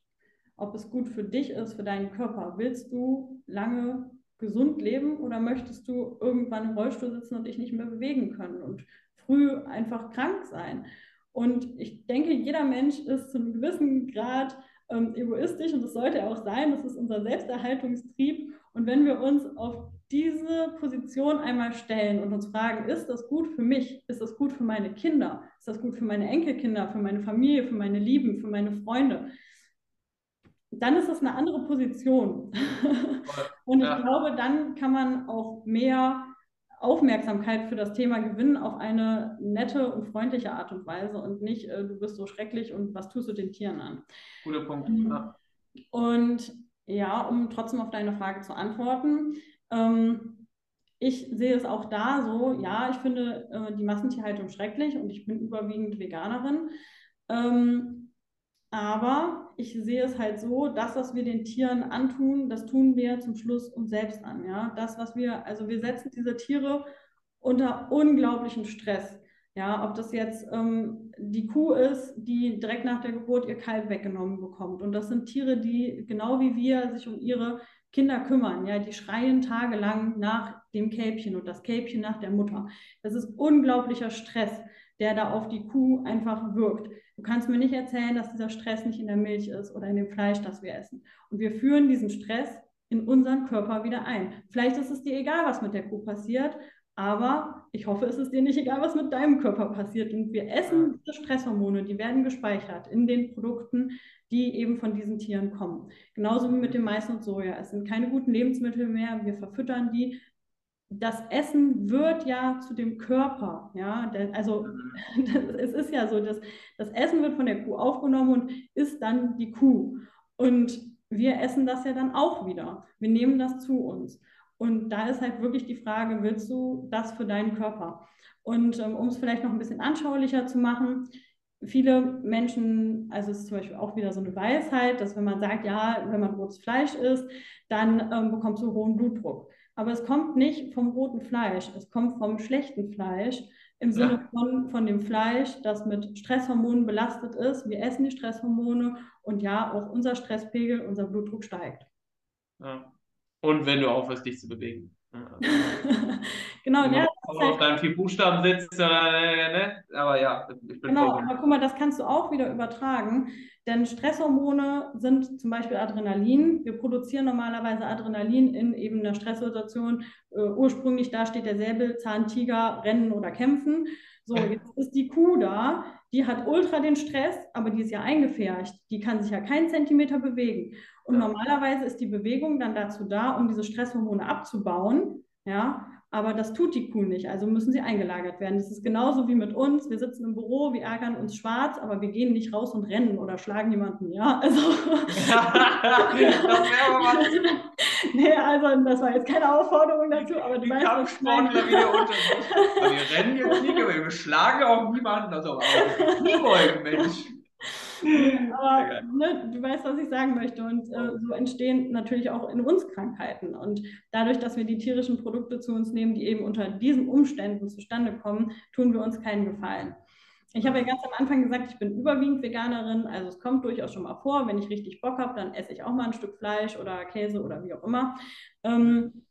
ob es gut für dich ist, für deinen Körper. Willst du lange gesund leben oder möchtest du irgendwann im Rollstuhl sitzen und dich nicht mehr bewegen können und früh einfach krank sein? Und ich denke, jeder Mensch ist zu einem gewissen Grad ähm, egoistisch und das sollte auch sein. Das ist unser Selbsterhaltungstrieb. Und wenn wir uns auf diese Position einmal stellen und uns fragen, ist das gut für mich? Ist das gut für meine Kinder? Ist das gut für meine Enkelkinder, für meine Familie, für meine Lieben, für meine Freunde? dann ist das eine andere Position. und ich ja. glaube, dann kann man auch mehr Aufmerksamkeit für das Thema gewinnen auf eine nette und freundliche Art und Weise und nicht, äh, du bist so schrecklich und was tust du den Tieren an. Guter Punkt. Mhm. Ja. Und ja, um trotzdem auf deine Frage zu antworten, ähm, ich sehe es auch da so, ja, ich finde äh, die Massentierhaltung schrecklich und ich bin überwiegend Veganerin. Ähm, aber ich sehe es halt so, das, was wir den Tieren antun, das tun wir zum Schluss uns selbst an. Ja? Das, was wir, also wir setzen diese Tiere unter unglaublichen Stress. Ja, ob das jetzt ähm, die Kuh ist, die direkt nach der Geburt ihr Kalb weggenommen bekommt. Und das sind Tiere, die genau wie wir sich um ihre Kinder kümmern. Ja, die schreien tagelang nach dem Kälbchen und das Kälbchen nach der Mutter. Das ist unglaublicher Stress, der da auf die Kuh einfach wirkt. Du kannst mir nicht erzählen, dass dieser Stress nicht in der Milch ist oder in dem Fleisch, das wir essen. Und wir führen diesen Stress in unseren Körper wieder ein. Vielleicht ist es dir egal, was mit der Kuh passiert, aber ich hoffe, es ist dir nicht egal, was mit deinem Körper passiert. Und wir essen diese Stresshormone, die werden gespeichert in den Produkten, die eben von diesen Tieren kommen. Genauso wie mit dem Mais und Soja. Es sind keine guten Lebensmittel mehr. Wir verfüttern die. Das Essen wird ja zu dem Körper. Ja, also es ist ja so, dass das Essen wird von der Kuh aufgenommen und ist dann die Kuh. Und wir essen das ja dann auch wieder. Wir nehmen das zu uns. Und da ist halt wirklich die Frage, willst du das für deinen Körper? Und ähm, um es vielleicht noch ein bisschen anschaulicher zu machen, viele Menschen, also es ist zum Beispiel auch wieder so eine Weisheit, dass wenn man sagt, ja, wenn man rotes Fleisch isst, dann ähm, bekommst du hohen Blutdruck. Aber es kommt nicht vom roten Fleisch, es kommt vom schlechten Fleisch im Sinne ja. von, von dem Fleisch, das mit Stresshormonen belastet ist. Wir essen die Stresshormone und ja, auch unser Stresspegel, unser Blutdruck steigt. Ja. Und wenn du aufhörst, dich zu bewegen. genau, ja. Auf, halt... auf deinem vier Buchstaben sitzt, äh, ne? aber ja, ich bin Genau, aber guck mal, das kannst du auch wieder übertragen, denn Stresshormone sind zum Beispiel Adrenalin. Wir produzieren normalerweise Adrenalin in eben einer Stresssituation. Äh, ursprünglich da steht der Säbelzahntiger, rennen oder kämpfen. So, jetzt ist die Kuh da, die hat ultra den Stress, aber die ist ja eingefärcht. Die kann sich ja keinen Zentimeter bewegen. Und normalerweise ist die Bewegung dann dazu da, um diese Stresshormone abzubauen. Ja, aber das tut die Kuh nicht, also müssen sie eingelagert werden. Das ist genauso wie mit uns. Wir sitzen im Büro, wir ärgern uns schwarz, aber wir gehen nicht raus und rennen oder schlagen jemanden. Ja, also. das wäre aber was. nee, also das war jetzt keine Aufforderung dazu, aber du die weißt, meine. wieder unter Wir rennen jetzt nicht, aber wir schlagen auch niemanden. Also, Kniebeugen, Mensch. Aber ne, du weißt, was ich sagen möchte. Und äh, so entstehen natürlich auch in uns Krankheiten. Und dadurch, dass wir die tierischen Produkte zu uns nehmen, die eben unter diesen Umständen zustande kommen, tun wir uns keinen Gefallen. Ich habe ja ganz am Anfang gesagt, ich bin überwiegend Veganerin. Also es kommt durchaus schon mal vor, wenn ich richtig Bock habe, dann esse ich auch mal ein Stück Fleisch oder Käse oder wie auch immer. Ähm,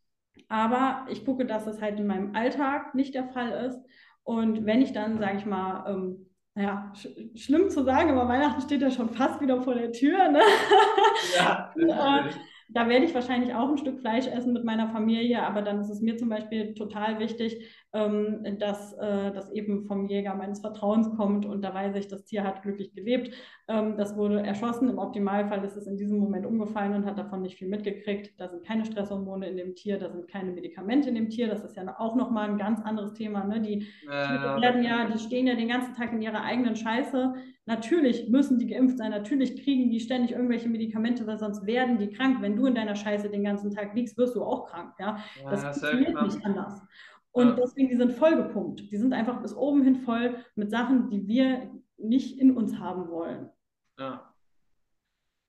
aber ich gucke, dass es halt in meinem Alltag nicht der Fall ist. Und wenn ich dann, sage ich mal, ähm, naja, sch schlimm zu sagen, aber Weihnachten steht ja schon fast wieder vor der Tür. Ne? Ja, äh, da werde ich wahrscheinlich auch ein Stück Fleisch essen mit meiner Familie, aber dann ist es mir zum Beispiel total wichtig, ähm, dass äh, das eben vom Jäger meines Vertrauens kommt und da weiß ich, das Tier hat glücklich gelebt. Ähm, das wurde erschossen. Im Optimalfall ist es in diesem Moment umgefallen und hat davon nicht viel mitgekriegt. Da sind keine Stresshormone in dem Tier, da sind keine Medikamente in dem Tier. Das ist ja auch nochmal ein ganz anderes Thema. Ne? Die äh, werden ja, die stehen ja den ganzen Tag in ihrer eigenen Scheiße. Natürlich müssen die geimpft sein, natürlich kriegen die ständig irgendwelche Medikamente, weil sonst werden die krank. Wenn du in deiner Scheiße den ganzen Tag liegst, wirst du auch krank. Ja? Das ja, funktioniert nicht anders. Und deswegen, die sind vollgepumpt. Die sind einfach bis oben hin voll mit Sachen, die wir nicht in uns haben wollen. Ja.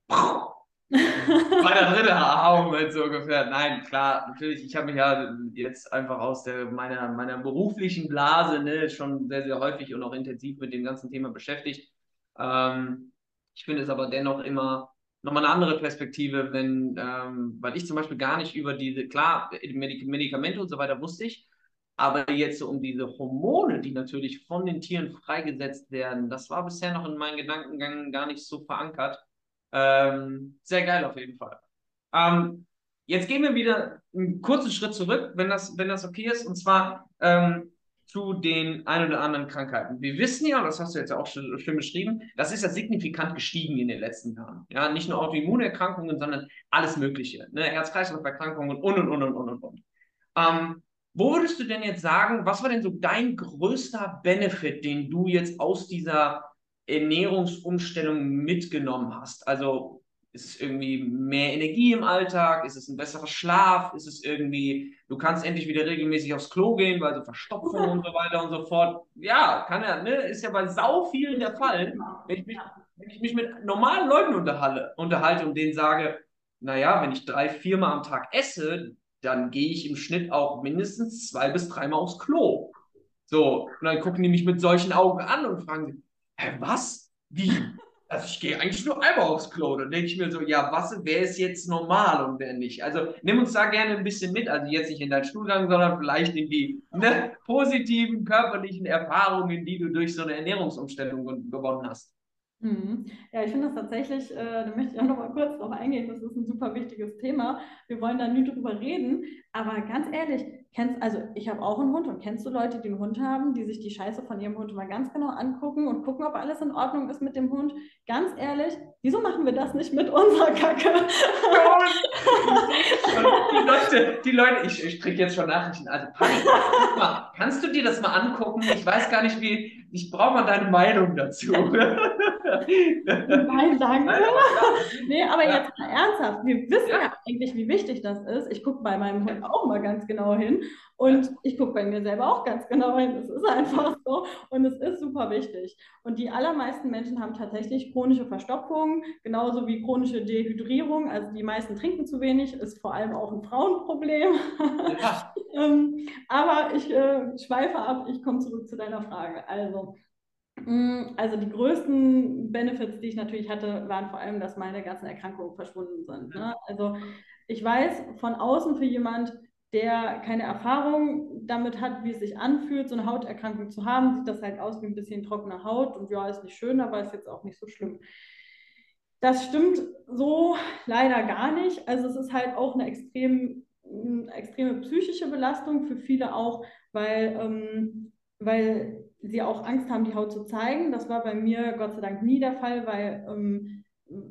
Bei der dritte Aha-Moment so ungefähr. Nein, klar, natürlich, ich habe mich ja jetzt einfach aus der, meiner, meiner beruflichen Blase ne, schon sehr, sehr häufig und auch intensiv mit dem ganzen Thema beschäftigt. Ähm, ich finde es aber dennoch immer nochmal eine andere Perspektive, wenn, ähm, weil ich zum Beispiel gar nicht über diese, klar, Medikamente und so weiter wusste ich, aber jetzt so um diese Hormone, die natürlich von den Tieren freigesetzt werden, das war bisher noch in meinen Gedankengang gar nicht so verankert. Ähm, sehr geil auf jeden Fall. Ähm, jetzt gehen wir wieder einen kurzen Schritt zurück, wenn das, wenn das okay ist, und zwar ähm, zu den ein oder anderen Krankheiten. Wir wissen ja, das hast du jetzt auch schon, schon beschrieben, das ist ja signifikant gestiegen in den letzten Jahren. Ja, nicht nur Autoimmunerkrankungen, sondern alles Mögliche. Ne? Herz-Kreislauf-Erkrankungen und, und, und, und, und, und. Ähm, wo würdest du denn jetzt sagen, was war denn so dein größter Benefit, den du jetzt aus dieser Ernährungsumstellung mitgenommen hast? Also ist es irgendwie mehr Energie im Alltag? Ist es ein besserer Schlaf? Ist es irgendwie, du kannst endlich wieder regelmäßig aufs Klo gehen, weil so Verstopfung und so weiter und so fort. Ja, kann ja, ne? Ist ja bei sau vielen der Fall. Wenn ich mich, wenn ich mich mit normalen Leuten unterhalte, unterhalte und denen sage, naja, wenn ich drei, viermal am Tag esse, dann gehe ich im Schnitt auch mindestens zwei bis dreimal aufs Klo. So, und dann gucken die mich mit solchen Augen an und fragen, hä, was? Wie? Also ich gehe eigentlich nur einmal aufs Klo. Dann denke ich mir so, ja, was, wer ist jetzt normal und wer nicht? Also nimm uns da gerne ein bisschen mit. Also jetzt nicht in deinen Stuhlgang, sondern vielleicht in die ne, positiven körperlichen Erfahrungen, die du durch so eine Ernährungsumstellung gewonnen hast. Mhm. Ja, ich finde das tatsächlich, äh, da möchte ich auch noch mal kurz drauf eingehen, das ist ein super wichtiges Thema. Wir wollen da nie drüber reden, aber ganz ehrlich, kennst, also ich habe auch einen Hund und kennst du Leute, die einen Hund haben, die sich die Scheiße von ihrem Hund mal ganz genau angucken und gucken, ob alles in Ordnung ist mit dem Hund? Ganz ehrlich, wieso machen wir das nicht mit unserer Kacke? die Leute, die Leute, ich, ich kriege jetzt schon Nachrichten. Also, Pani, kannst du dir das mal angucken? Ich weiß gar nicht, wie, ich brauche mal deine Meinung dazu. Nein, danke. nee, aber jetzt mal ernsthaft. Wir wissen ja. ja eigentlich, wie wichtig das ist. Ich gucke bei meinem Hund auch mal ganz genau hin. Und ich gucke bei mir selber auch ganz genau hin. Es ist einfach so. Und es ist super wichtig. Und die allermeisten Menschen haben tatsächlich chronische Verstopfungen, genauso wie chronische Dehydrierung. Also die meisten trinken zu wenig, ist vor allem auch ein Frauenproblem. Ja. ähm, aber ich äh, schweife ab. Ich komme zurück zu deiner Frage. Also, also die größten Benefits, die ich natürlich hatte, waren vor allem, dass meine ganzen Erkrankungen verschwunden sind. Ne? Also ich weiß von außen für jemand, der keine Erfahrung damit hat, wie es sich anfühlt, so eine Hauterkrankung zu haben, sieht das halt aus wie ein bisschen trockene Haut und ja, ist nicht schön, aber ist jetzt auch nicht so schlimm. Das stimmt so leider gar nicht. Also es ist halt auch eine extrem, extreme psychische Belastung für viele auch, weil, ähm, weil sie auch Angst haben, die Haut zu zeigen. Das war bei mir Gott sei Dank nie der Fall, weil, ähm,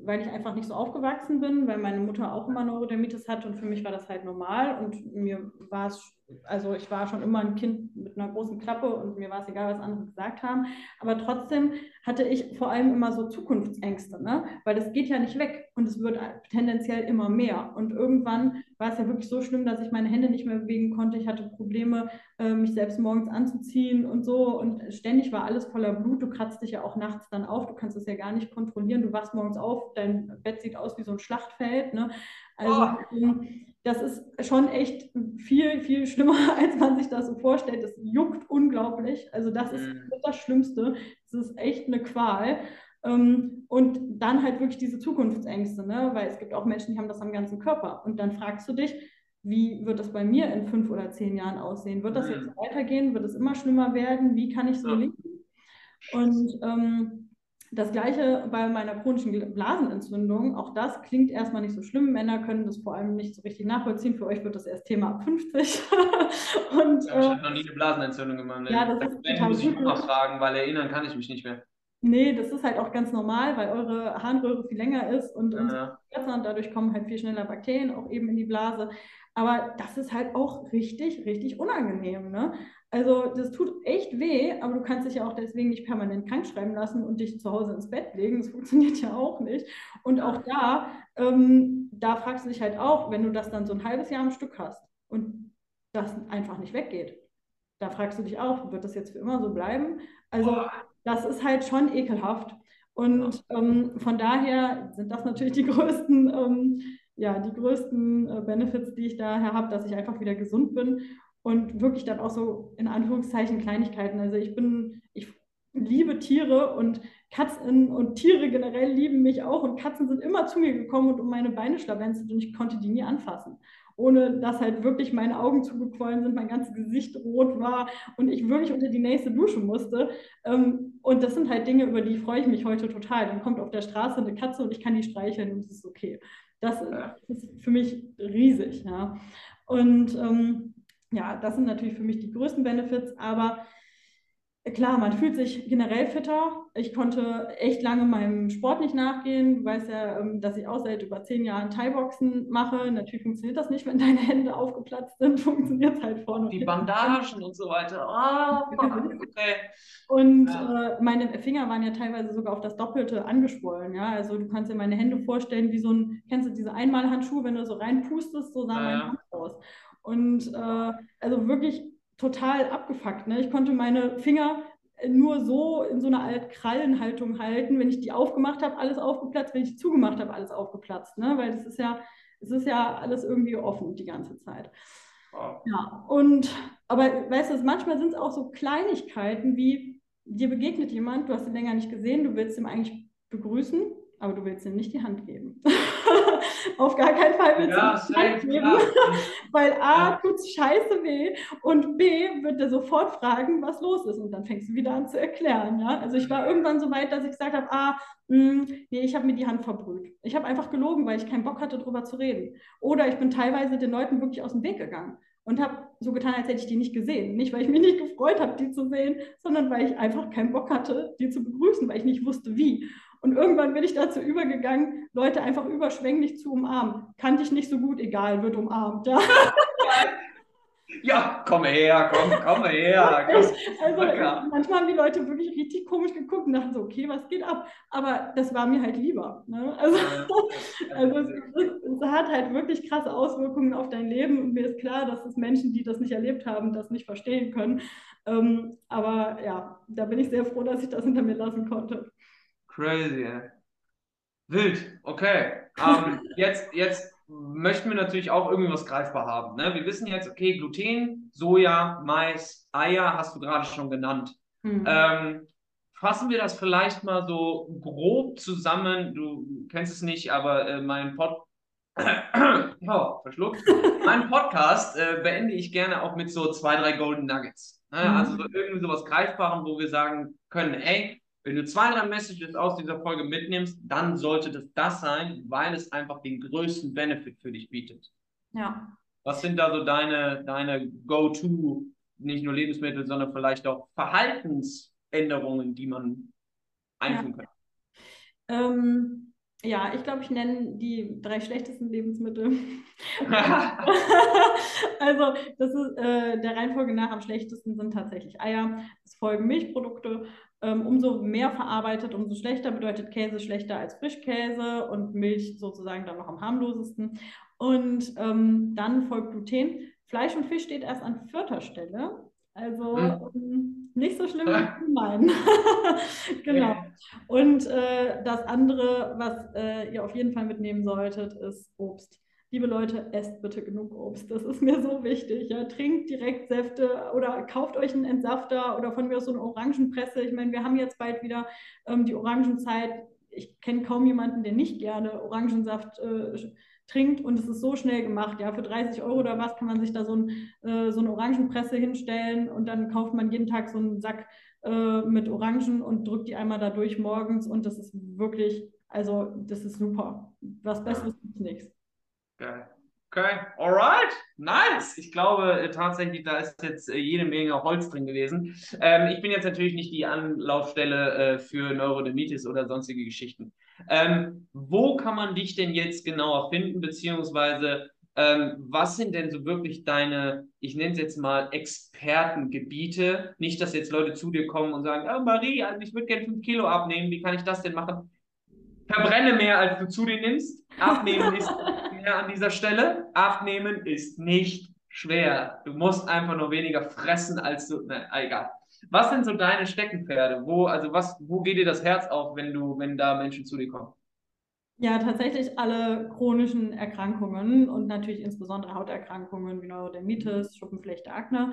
weil ich einfach nicht so aufgewachsen bin, weil meine Mutter auch immer Neurodermitis hat und für mich war das halt normal und mir war es also ich war schon immer ein Kind mit einer großen Klappe und mir war es egal, was andere gesagt haben. Aber trotzdem hatte ich vor allem immer so Zukunftsängste, ne? weil das geht ja nicht weg und es wird tendenziell immer mehr. Und irgendwann war es ja wirklich so schlimm, dass ich meine Hände nicht mehr bewegen konnte. Ich hatte Probleme, äh, mich selbst morgens anzuziehen und so. Und ständig war alles voller Blut. Du kratzt dich ja auch nachts dann auf. Du kannst es ja gar nicht kontrollieren. Du wachst morgens auf, dein Bett sieht aus wie so ein Schlachtfeld. Ne? Also oh. Das ist schon echt viel, viel schlimmer, als man sich das so vorstellt. Das juckt unglaublich. Also das ist mhm. das Schlimmste. Das ist echt eine Qual. Ähm, und dann halt wirklich diese Zukunftsängste, ne? weil es gibt auch Menschen, die haben das am ganzen Körper. Und dann fragst du dich, wie wird das bei mir in fünf oder zehn Jahren aussehen? Wird das jetzt mhm. weitergehen? Wird es immer schlimmer werden? Wie kann ich so leben? Und ähm, das gleiche bei meiner chronischen Blasenentzündung. Auch das klingt erstmal nicht so schlimm. Männer können das vor allem nicht so richtig nachvollziehen. Für euch wird das erst Thema ab 50. Und, ja, ich äh, habe noch nie eine Blasenentzündung gemacht. Ja, das, das ist muss ich immer fragen, weil erinnern kann ich mich nicht mehr. Nee, das ist halt auch ganz normal, weil eure Harnröhre viel länger ist und, ja. und dadurch kommen halt viel schneller Bakterien auch eben in die Blase. Aber das ist halt auch richtig, richtig unangenehm. Ne? Also das tut echt weh, aber du kannst dich ja auch deswegen nicht permanent krank schreiben lassen und dich zu Hause ins Bett legen. Das funktioniert ja auch nicht. Und auch da, ähm, da fragst du dich halt auch, wenn du das dann so ein halbes Jahr am Stück hast und das einfach nicht weggeht, da fragst du dich auch, wird das jetzt für immer so bleiben? Also das ist halt schon ekelhaft. Und ähm, von daher sind das natürlich die größten, ähm, ja, die größten äh, Benefits, die ich daher habe, dass ich einfach wieder gesund bin und wirklich dann auch so in Anführungszeichen Kleinigkeiten. Also ich bin, ich liebe Tiere und Katzen und Tiere generell lieben mich auch und Katzen sind immer zu mir gekommen und um meine Beine schlawenzelt und ich konnte die nie anfassen. Ohne dass halt wirklich meine Augen zugequollen sind, mein ganzes Gesicht rot war und ich wirklich unter die nächste Dusche musste. Ähm, und das sind halt Dinge, über die freue ich mich heute total. Dann kommt auf der Straße eine Katze und ich kann die streicheln und es ist okay. Das ist für mich riesig. Ja. Und ähm, ja, das sind natürlich für mich die größten Benefits, aber klar, man fühlt sich generell fitter. Ich konnte echt lange meinem Sport nicht nachgehen. Du weißt ja, ähm, dass ich auch seit über zehn Jahren Thai-Boxen mache. Natürlich funktioniert das nicht, wenn deine Hände aufgeplatzt sind. Funktioniert es halt vorne. Die Bandagen und so weiter. Oh, okay. Und ja. äh, meine Finger waren ja teilweise sogar auf das Doppelte angeschwollen. Ja? Also du kannst dir meine Hände vorstellen wie so ein, kennst du diese Einmalhandschuhe, wenn du so reinpustest, so sah ja. meine Hand aus. Und äh, also wirklich total abgefuckt. Ne? Ich konnte meine Finger nur so in so einer Art Krallenhaltung halten. Wenn ich die aufgemacht habe, alles aufgeplatzt. Wenn ich die zugemacht habe, alles aufgeplatzt. Ne? Weil es ist ja, es ist ja alles irgendwie offen die ganze Zeit. Wow. Ja, und aber weißt du, manchmal sind es auch so Kleinigkeiten wie dir begegnet jemand, du hast ihn länger nicht gesehen, du willst ihm eigentlich begrüßen, aber du willst ihm nicht die Hand geben. Auf gar keinen Fall willst ja, du die Hand geben, weil A, ja. tut es scheiße weh und B, wird er sofort fragen, was los ist und dann fängst du wieder an zu erklären. Ja? Also ich war irgendwann so weit, dass ich gesagt habe, ah, mh, hm, nee, ich habe mir die Hand verbrüht. Ich habe einfach gelogen, weil ich keinen Bock hatte, darüber zu reden. Oder ich bin teilweise den Leuten wirklich aus dem Weg gegangen und habe so getan, als hätte ich die nicht gesehen. Nicht, weil ich mich nicht gefreut habe, die zu sehen, sondern weil ich einfach keinen Bock hatte, die zu begrüßen, weil ich nicht wusste, wie. Und irgendwann bin ich dazu übergegangen, Leute einfach überschwänglich zu umarmen. Kannte ich nicht so gut, egal, wird umarmt. Ja, ja komm her, komm, komm her. Komm. Also manchmal haben die Leute wirklich richtig komisch geguckt und dachten so, okay, was geht ab? Aber das war mir halt lieber. Ne? Also, also es, es, hat halt wirklich krasse Auswirkungen auf dein Leben und mir ist klar, dass es Menschen, die das nicht erlebt haben, das nicht verstehen können. Ähm, aber ja, da bin ich sehr froh, dass ich das hinter mir lassen konnte. Crazy, ey. Wild, okay. Ähm, jetzt, jetzt möchten wir natürlich auch irgendwie was greifbar haben. Ne? Wir wissen jetzt, okay, Gluten, Soja, Mais, Eier hast du gerade schon genannt. Mhm. Ähm, fassen wir das vielleicht mal so grob zusammen. Du kennst es nicht, aber äh, mein Pod oh, verschluckt. Mein Podcast äh, beende ich gerne auch mit so zwei, drei Golden Nuggets. Ne? Mhm. Also so irgendwie sowas Greifbarem, wo wir sagen können, ey, wenn du zwei, drei Messages aus dieser Folge mitnimmst, dann sollte das das sein, weil es einfach den größten Benefit für dich bietet. Ja. Was sind da so deine, deine Go-To, nicht nur Lebensmittel, sondern vielleicht auch Verhaltensänderungen, die man einführen ja. kann? Ähm, ja, ich glaube, ich nenne die drei schlechtesten Lebensmittel. also, das ist äh, der Reihenfolge nach am schlechtesten sind tatsächlich Eier. Es folgen Milchprodukte umso mehr verarbeitet, umso schlechter bedeutet Käse schlechter als Frischkäse und Milch sozusagen dann noch am harmlosesten. Und ähm, dann folgt Gluten. Fleisch und Fisch steht erst an vierter Stelle. Also hm. nicht so schlimm, wie Sie meinen. genau. Und äh, das andere, was äh, ihr auf jeden Fall mitnehmen solltet, ist Obst liebe Leute, esst bitte genug Obst. Das ist mir so wichtig. Ja. Trinkt direkt Säfte oder kauft euch einen Entsafter oder von mir aus so eine Orangenpresse. Ich meine, wir haben jetzt bald wieder ähm, die Orangenzeit. Ich kenne kaum jemanden, der nicht gerne Orangensaft äh, trinkt und es ist so schnell gemacht. Ja, für 30 Euro oder was kann man sich da so, ein, äh, so eine Orangenpresse hinstellen und dann kauft man jeden Tag so einen Sack äh, mit Orangen und drückt die einmal da durch morgens und das ist wirklich, also das ist super. Was Besseres gibt es nichts. Geil. Okay, alright, nice. Ich glaube äh, tatsächlich, da ist jetzt äh, jede Menge Holz drin gewesen. Ähm, ich bin jetzt natürlich nicht die Anlaufstelle äh, für Neurodermitis oder sonstige Geschichten. Ähm, wo kann man dich denn jetzt genauer finden, beziehungsweise ähm, was sind denn so wirklich deine, ich nenne es jetzt mal Expertengebiete? Nicht, dass jetzt Leute zu dir kommen und sagen, oh, Marie, also ich würde gerne fünf Kilo abnehmen, wie kann ich das denn machen? Verbrenne mehr, als du zu dir nimmst. Abnehmen ist mehr an dieser Stelle. Abnehmen ist nicht schwer. Du musst einfach nur weniger fressen, als du. Ne, egal. Was sind so deine Steckenpferde? Wo, also was, wo geht dir das Herz auf, wenn du, wenn da Menschen zu dir kommen? Ja, tatsächlich alle chronischen Erkrankungen und natürlich insbesondere Hauterkrankungen wie Neurodermitis, Schuppenflechte, Akne.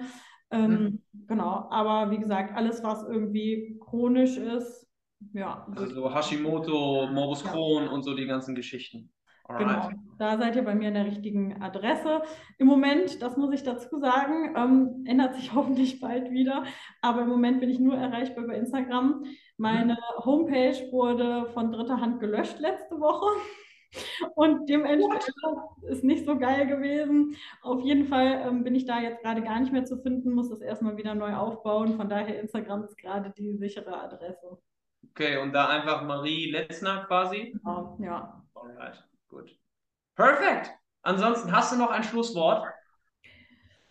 Ähm, mhm. Genau, aber wie gesagt, alles, was irgendwie chronisch ist, ja. Also so Hashimoto, Morbus Crohn ja. und so die ganzen Geschichten. Genau, da seid ihr bei mir an der richtigen Adresse. Im Moment, das muss ich dazu sagen, ähm, ändert sich hoffentlich bald wieder, aber im Moment bin ich nur erreichbar über Instagram. Meine. Homepage wurde von dritter Hand gelöscht letzte Woche. Und dementsprechend ist nicht so geil gewesen. Auf jeden Fall ähm, bin ich da jetzt gerade gar nicht mehr zu finden, muss das erstmal wieder neu aufbauen. Von daher Instagram ist gerade die sichere Adresse. Okay, und da einfach Marie Letzner quasi? Genau, ja. Alright. Gut. Perfekt. Ansonsten hast du noch ein Schlusswort?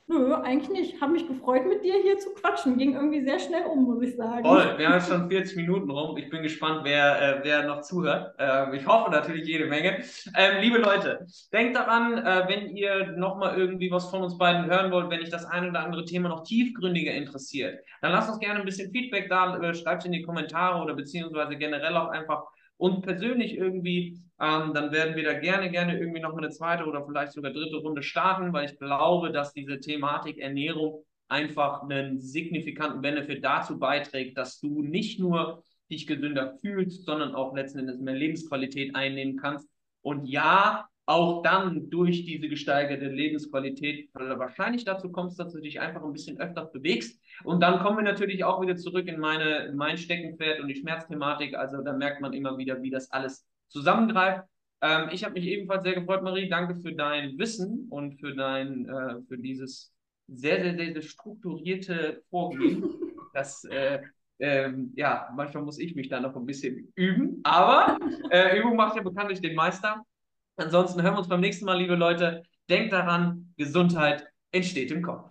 Nö, eigentlich nicht. Habe mich gefreut, mit dir hier zu quatschen. Ging irgendwie sehr schnell um, muss ich sagen. Toll, wir haben jetzt schon 40 Minuten rum. Ich bin gespannt, wer, äh, wer noch zuhört. Ähm, ich hoffe natürlich jede Menge. Ähm, liebe Leute, denkt daran, äh, wenn ihr nochmal irgendwie was von uns beiden hören wollt, wenn euch das ein oder andere Thema noch tiefgründiger interessiert, dann lasst uns gerne ein bisschen Feedback da. Äh, Schreibt es in die Kommentare oder beziehungsweise generell auch einfach und persönlich irgendwie, ähm, dann werden wir da gerne, gerne irgendwie noch eine zweite oder vielleicht sogar dritte Runde starten, weil ich glaube, dass diese Thematik Ernährung einfach einen signifikanten Benefit dazu beiträgt, dass du nicht nur dich gesünder fühlst, sondern auch letzten Endes mehr Lebensqualität einnehmen kannst. Und ja, auch dann durch diese gesteigerte Lebensqualität wahrscheinlich dazu kommst, dass du dich einfach ein bisschen öfter bewegst. Und dann kommen wir natürlich auch wieder zurück in meine, mein Steckenpferd und die Schmerzthematik. Also da merkt man immer wieder, wie das alles zusammengreift. Ähm, ich habe mich ebenfalls sehr gefreut, Marie. Danke für dein Wissen und für dein, äh, für dieses sehr, sehr, sehr, sehr strukturierte Vorgehen. Das äh, ähm, ja, manchmal muss ich mich da noch ein bisschen üben, aber äh, Übung macht ja bekanntlich den Meister. Ansonsten hören wir uns beim nächsten Mal, liebe Leute. Denkt daran, Gesundheit entsteht im Kopf.